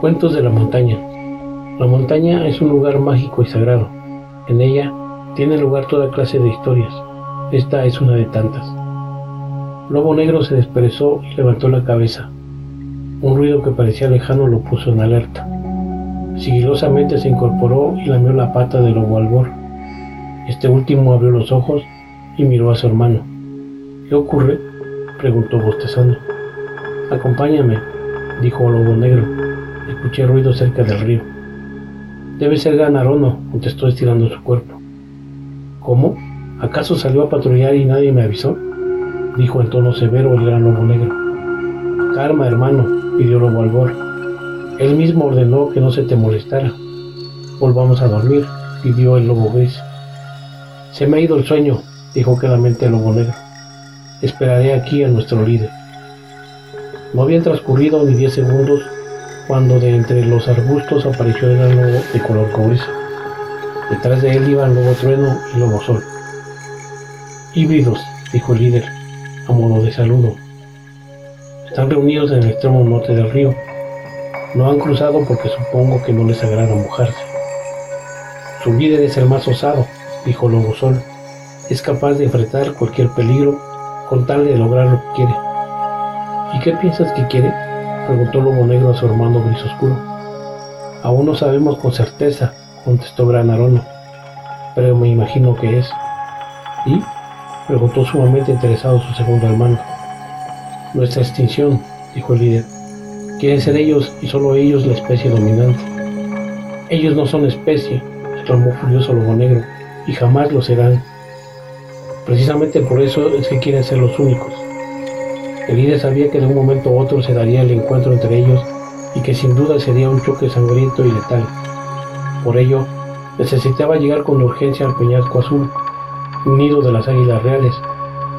Cuentos de la montaña. La montaña es un lugar mágico y sagrado. En ella tiene lugar toda clase de historias. Esta es una de tantas. Lobo Negro se desperezó y levantó la cabeza. Un ruido que parecía lejano lo puso en alerta. Sigilosamente se incorporó y lamió la pata de Lobo Albor. Este último abrió los ojos y miró a su hermano. ¿Qué ocurre? preguntó bostezando. Acompáñame, dijo Lobo Negro. Escuché ruido cerca del río. Debe ser Ganarono, contestó estirando su cuerpo. ¿Cómo? ¿Acaso salió a patrullar y nadie me avisó? dijo en tono severo el gran lobo negro. Calma, hermano, pidió Lobo Albor. Él mismo ordenó que no se te molestara. Volvamos a dormir, pidió el lobo gris. Se me ha ido el sueño, dijo quedamente el lobo negro. Esperaré aquí a nuestro líder. No habían transcurrido ni diez segundos cuando de entre los arbustos apareció el lobo de color cobrizo. Detrás de él iban Lobo Trueno y Lobo Sol. Híbridos, dijo el líder, a modo de saludo. Están reunidos en el extremo norte del río. No han cruzado porque supongo que no les agrada mojarse. Su líder es el más osado, dijo Lobo Sol. Es capaz de enfrentar cualquier peligro con tal de lograr lo que quiere. ¿Y qué piensas que quiere? Preguntó Lobo Negro a su hermano gris oscuro. Aún no sabemos con certeza, contestó Gran Arono, pero me imagino que es. ¿Y? preguntó sumamente interesado su segundo hermano. Nuestra extinción, dijo el líder. Quieren ser ellos y solo ellos la especie dominante. Ellos no son especie, exclamó furioso Lobo Negro, y jamás lo serán. Precisamente por eso es que quieren ser los únicos. El líder sabía que de un momento a otro se daría el encuentro entre ellos y que sin duda sería un choque sangriento y letal. Por ello, necesitaba llegar con urgencia al Peñasco Azul, nido de las águilas reales,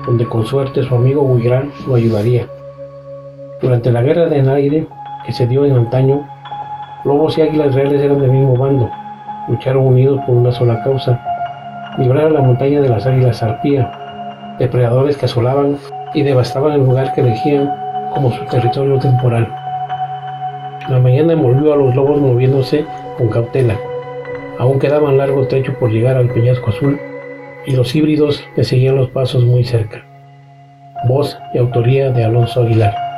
donde con suerte su amigo Huigran lo ayudaría. Durante la guerra de aire que se dio en antaño, lobos y águilas reales eran del mismo bando, lucharon unidos por una sola causa, librar a la montaña de las águilas arpía, depredadores que asolaban y devastaban el lugar que elegían como su territorio temporal. La mañana envolvió a los lobos moviéndose con cautela. Aún quedaban largo trecho por llegar al peñasco azul y los híbridos le seguían los pasos muy cerca. Voz y autoría de Alonso Aguilar.